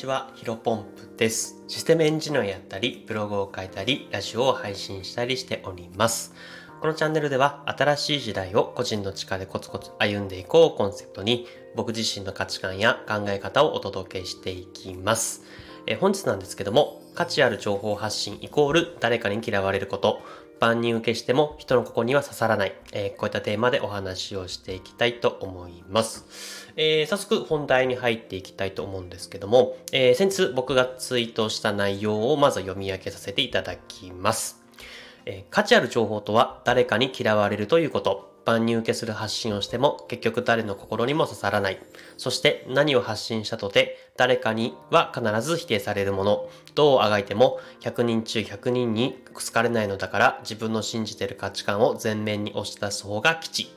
ちは、ヒロポンプです。システムエンジニアやったり、ブログを書いたり、ラジオを配信したりしております。このチャンネルでは、新しい時代を個人の力でコツコツ歩んでいこうコンセプトに、僕自身の価値観や考え方をお届けしていきます。え本日なんですけども、価値ある情報発信イコール誰かに嫌われること、万人受けしても人のここには刺さらない、えー、こういったテーマでお話をしていきたいと思います。えー、早速本題に入っていきたいと思うんですけども、えー、先日僕がツイートした内容をまず読み上げさせていただきます。え価値ある情報とは誰かに嫌われるということ。万人受けする発信をしても結局誰の心にも刺さらない。そして何を発信したとて誰かには必ず否定されるもの。どうあがいても100人中100人に好かれないのだから自分の信じてる価値観を前面に押し出す方が吉。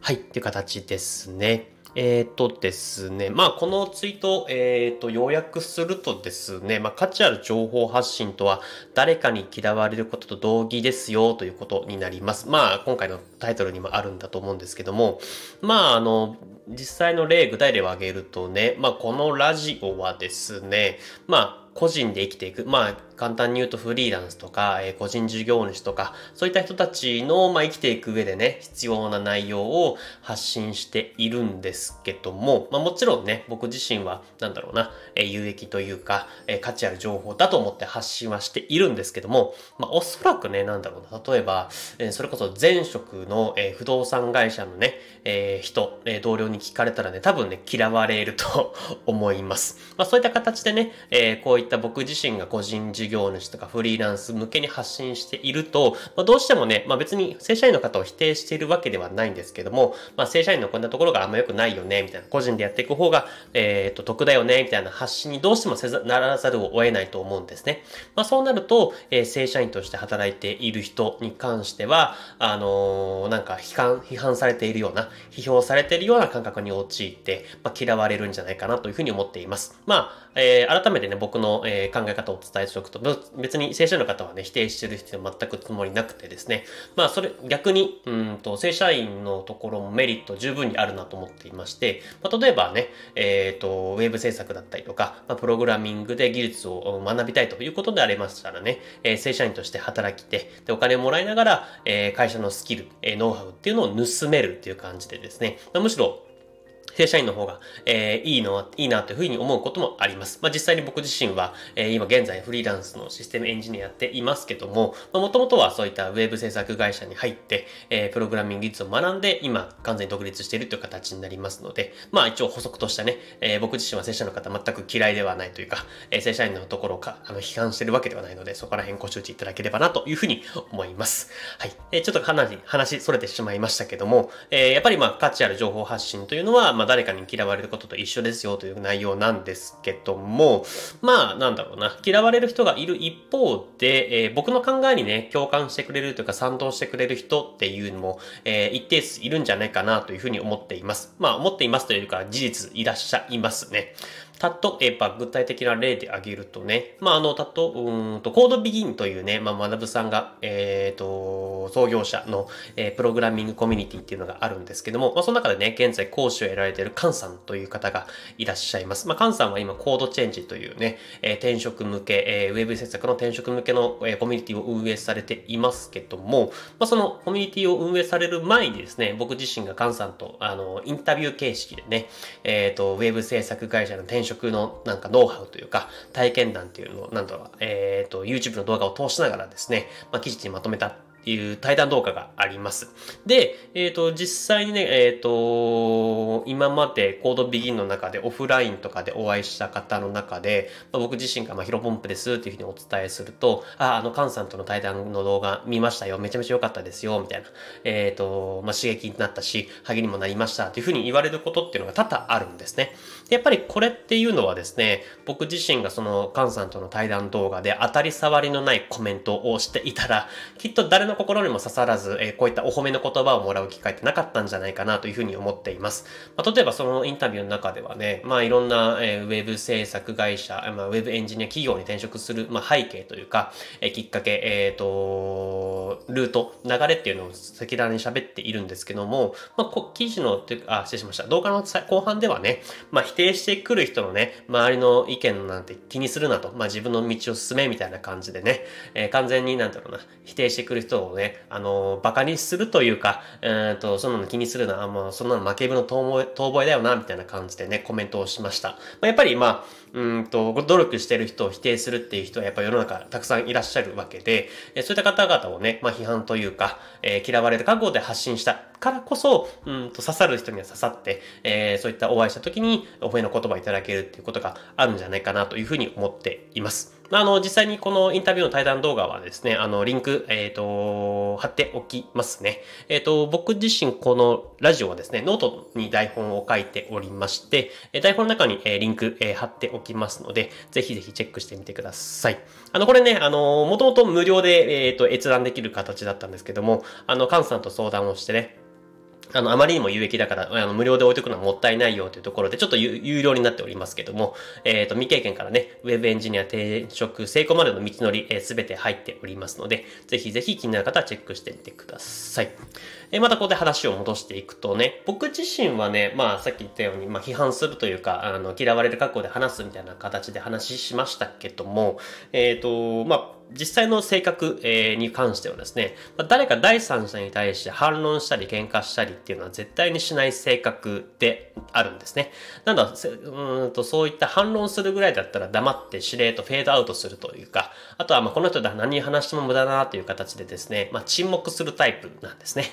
はい、っていう形ですね。えっ、ー、とですね、まあこのツイート、えっ、ー、と、要約するとですね、まあ価値ある情報発信とは誰かに嫌われることと同義ですよということになります。まあ今回のタイトルにもあるんだと思うんですけども、まああの、実際の例、具体例を挙げるとね、まあこのラジオはですね、まあ個人で生きていく。まあ、簡単に言うとフリーランスとか、え、個人事業主とか、そういった人たちの、まあ、生きていく上でね、必要な内容を発信しているんですけども、まあ、もちろんね、僕自身は、なんだろうな、え、有益というか、え、価値ある情報だと思って発信はしているんですけども、まあ、おそらくね、なんだろうな、例えば、え、それこそ前職の、え、不動産会社のね、え、人、え、同僚に聞かれたらね、多分ね、嫌われると思います。まあ、そういった形でね、え、こういった僕自身が個人事業主とかフリーランス向けに発信していると、まあ、どうしてもね、まあ、別に正社員の方を否定しているわけではないんですけども、まあ、正社員のこんなところがあんま良くないよね、みたいな、個人でやっていく方が、えっ、ー、と、得だよね、みたいな発信にどうしてもせざならざるを得ないと思うんですね。まあ、そうなると、えー、正社員として働いている人に関しては、あのー、なんか批判、批判されているような、批評されているような感覚に陥って、まあ、嫌われるんじゃないかなというふうに思っています。まあ、えー、改めてね、僕の、えー、考え方をお伝えしておくと、別に正社員の方はね、否定してる必要は全くつもりなくてですね、まあ、それ、逆に、うんと、正社員のところもメリット十分にあるなと思っていまして、まあ、例えばね、えっ、ー、と、ウェブ制作だったりとか、まあ、プログラミングで技術を学びたいということでありましたらね、えー、正社員として働きて、で、お金をもらいながら、えー、会社のスキル、えー、ノウハウっていうのを盗めるっていう感じでですね、まあ、むしろ、正社員の方が、えー、いいの、いいなというふうに思うこともあります。まあ、実際に僕自身は、えー、今現在フリーランスのシステムエンジニアやっていますけども、もともとはそういったウェブ制作会社に入って、えー、プログラミング技術を学んで、今完全に独立しているという形になりますので、まあ一応補足としてね、えー、僕自身は正社員の方全く嫌いではないというか、えー、正社員のところかあの批判してるわけではないので、そこら辺ご周知いただければなというふうに思います。はい。えー、ちょっとかなり話それてしまいましたけども、えー、やっぱりまあ価値ある情報発信というのは、まあ誰かに嫌われることと一緒ですよという内容なんですけども、まあ、なんだろうな、嫌われる人がいる一方で、えー、僕の考えにね、共感してくれるというか賛同してくれる人っていうのも、えー、一定数いるんじゃないかなというふうに思っています。まあ、思っていますというか、事実いらっしゃいますね。例えば具体的な例で挙げるとね、まあ、あの、たと、うんと、コードビギンというね、まあ、学さんが、えっ、ー、と、創業者の、えー、プログラミングコミュニティっていうのがあるんですけども、まあ、その中でね、現在講師を得られているカンさんという方がいらっしゃいます。まあ、カンさんは今、コードチェンジというね、えー、転職向け、えー、ウェブ制作の転職向けの、えー、コミュニティを運営されていますけども、まあ、そのコミュニティを運営される前にですね、僕自身がカンさんと、あの、インタビュー形式でね、えっ、ー、と、ウェブ制作会社の転職のなんかノウハウというか、体験談っていうのを、なんだろう、えっ、ー、と、YouTube の動画を通しながらですね、まあ、記事にまとめたていう対談動画があります。で、えっ、ー、と、実際にね、えっ、ー、と、今までコードビギンの中でオフラインとかでお会いした方の中で、まあ、僕自身が、まあ、ヒロポンプですっていうふうにお伝えすると、あ、あの、カンさんとの対談の動画見ましたよ。めちゃめちゃ良かったですよ。みたいな。えっ、ー、と、まあ、刺激になったし、励みにもなりました。というふうに言われることっていうのが多々あるんですね。でやっぱりこれっていうのはですね、僕自身がそのカンさんとの対談動画で当たり障りのないコメントをしていたら、きっと誰の心にも刺さらず、えー、こういったお褒めの言葉をもらう機会ってなかったんじゃないかなというふうに思っています。まあ、例えばそのインタビューの中ではね、まあいろんな、えー、ウェブ制作会社、まあ、ウェブエンジニア企業に転職する、まあ、背景というか、えー、きっかけ、えっ、ー、と、ルート、流れっていうのを赤裸々に喋っているんですけども、まあ、記事の、あ、失礼しました。動画の後半ではね、まあ、定してくる人のね、周りの意見なんて気にするなと、まあ、自分の道を進めみたいな感じでね、えー、完全になんだろうな、否定してくる人をね、あのー、馬鹿にするというか、えっ、ー、と、そんなの気にするな、あ、もうそんなの負けぶの遠吠えだよな、みたいな感じでね、コメントをしました。まあ、やっぱり、まあ、うんと、努力してる人を否定するっていう人はやっぱ世の中たくさんいらっしゃるわけで、そういった方々をね、まあ批判というか、えー、嫌われる覚悟で発信したからこそ、うんと刺さる人には刺さって、えー、そういったお会いした時にお褒めの言葉いただけるっていうことがあるんじゃないかなというふうに思っています。あの、実際にこのインタビューの対談動画はですね、あの、リンク、えっ、ー、と、貼っておきますね。えっ、ー、と、僕自身このラジオはですね、ノートに台本を書いておりまして、台本の中にリンク貼っておきますので、ぜひぜひチェックしてみてください。あの、これね、あの、もともと無料で、えっ、ー、と、閲覧できる形だったんですけども、あの、カンさんと相談をしてね、あの、あまりにも有益だから、あの、無料で置いとくのはもったいないよというところで、ちょっと有料になっておりますけども、えっ、ー、と、未経験からね、ウェブエンジニア転職成功までの道のり、す、え、べ、て入っておりますので、ぜひぜひ気になる方はチェックしてみてください。え、またここで話を戻していくとね、僕自身はね、まあ、さっき言ったように、まあ、批判するというか、あの、嫌われる格好で話すみたいな形で話しましたけども、えっ、ー、と、まあ、実際の性格、えに関してはですね、まあ、誰か第三者に対して反論したり喧嘩したりっていうのは絶対にしない性格であるんですね。なんだ、うんとそういった反論するぐらいだったら黙って指令とフェードアウトするというか、あとはまあこの人だ何話しても無駄だなという形でですね、まあ沈黙するタイプなんですね。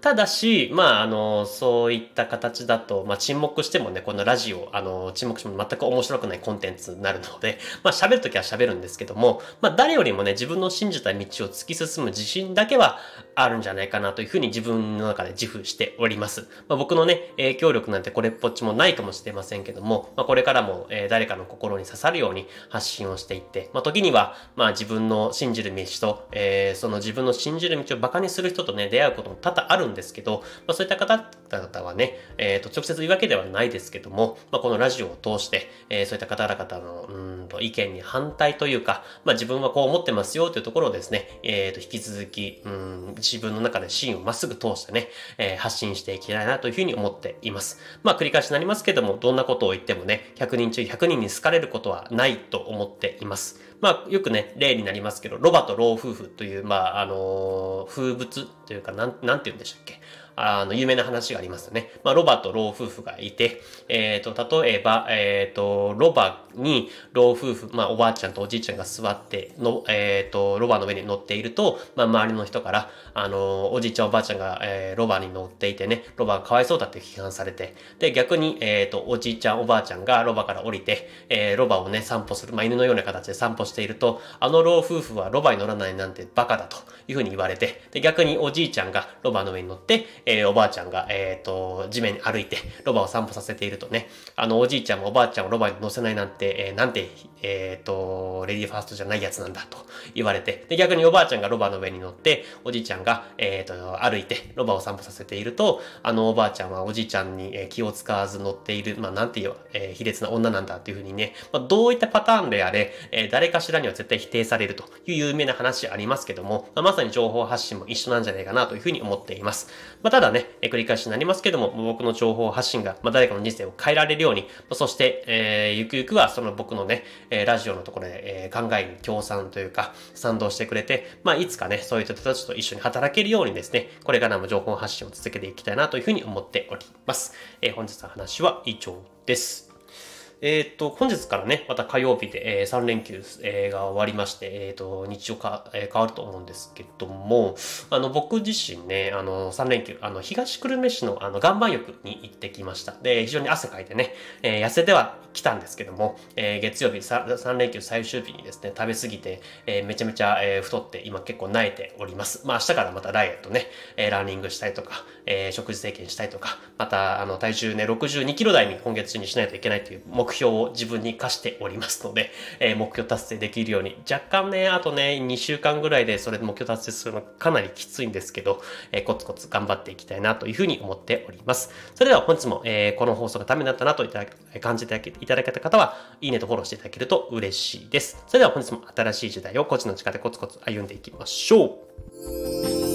ただし、まああの、そういった形だと、まあ沈黙してもね、このラジオ、あの、沈黙しても全く面白くないコンテンツになるので、まあ喋るときは喋るんですけども、まあ誰よりもね、自分の信じた道を突き進む自信だけはあるんじゃないかなというふうに自分の中で自負しております。まあ、僕のね、影響力なんてこれっぽっちもないかもしれませんけども、まあ、これからも、えー、誰かの心に刺さるように発信をしていって、まあ、時には、まあ、自分の信じる道と、えー、その自分の信じる道を馬鹿にする人とね、出会うことも多々あるんですけど、まあ、そういった方々はね、えっ、ー、と、直接言うわけではないですけども、まあ、このラジオを通して、えー、そういった方々の、うんと、意見に反対というか、まあ、自分はこう思ってますよというところをですね、えっ、ー、と、引き続き、うん、自分の中で芯をまっすぐ通してね、えー、発信していきたいなというふうに思っています。まあ、繰り返しになりますけども、どんなことを言ってもね、100人中100人に好かれることはないと思っています。まあ、よくね、例になりますけど、ロバと老夫婦という、まあ、あのー、風物というか、なん、なんて言うんでしたっけ？あの、有名な話がありますね。まあ、ロバと老夫婦がいて、えっ、ー、と、例えば、えっ、ー、と、ロバに老夫婦、まあ、おばあちゃんとおじいちゃんが座っての、えっ、ー、と、ロバの上に乗っていると、まあ、周りの人から、あの、おじいちゃんおばあちゃんが、えー、ロバに乗っていてね、ロバがかわいそうだって批判されて、で、逆に、えっ、と、おじいちゃんおばあちゃんがロバから降りて、えー、ロバをね、散歩する、まあ、犬のような形で散歩していると、あの老夫婦はロバに乗らないなんてバカだというふうに言われて、で、逆におじいちゃんがロバの上に乗って、えー、おばあちゃんが、えっ、ー、と、地面に歩いて、ロバを散歩させているとね、あの、おじいちゃんもおばあちゃんをロバに乗せないなんて、えー、なんて、えっ、ー、と、レディーファーストじゃないやつなんだと言われて、で、逆におばあちゃんがロバの上に乗って、おじいちゃんが、えっ、と、歩いて、ロバを散歩させていると、あの、おばあちゃんはおじいちゃんに気を使わず乗っている、まあ、なんていう、え、卑劣な女なんだっていうふうにね、まあ、どういったパターンであれ、え、誰かしらには絶対否定されるという有名な話ありますけども、まあ、まさに情報発信も一緒なんじゃないかなというふうに思っています。ま、ただね、え、繰り返しになりますけども、僕の情報発信が、まあ、誰かの人生を変えられるように、そして、えー、ゆくゆくはその僕のね、えラジオのところで、え、考えに協賛というか、賛同してくれて、まあ、いつかね、そういう人たちと一緒に働けるようにですね、これからも情報発信を続けていきたいなというふうに思っております。えー、本日の話は以上です。えっ、と、本日からね、また火曜日で、えー、3連休、えー、が終わりまして、えっ、と、日常か、え、変わると思うんですけども、あの、僕自身ね、あの、3連休、あの、東久留米市の、あの、岩盤浴に行ってきました。で、非常に汗かいてね、え、痩せてはきたんですけども、え、月曜日 3, 3連休最終日にですね、食べ過ぎて、え、めちゃめちゃ、え、太って、今結構慣れております。まあ、明日からまたダイエットね、え、ランニングしたりとか、え、食事制限したりとか、また、あの、体重ね、62キロ台に今月中にしないといけないという目標標を自分に課しておりますので、えー、目標達成できるように、若干ね、あとね、2週間ぐらいでそれで目標達成するのかなりきついんですけど、えー、コツコツ頑張っていきたいなというふうに思っております。それでは本日も、えー、この放送がためになったなといただ感じていただけた方は、いいねとフォローしていただけると嬉しいです。それでは本日も新しい時代を個人の力でコツコツ歩んでいきましょう。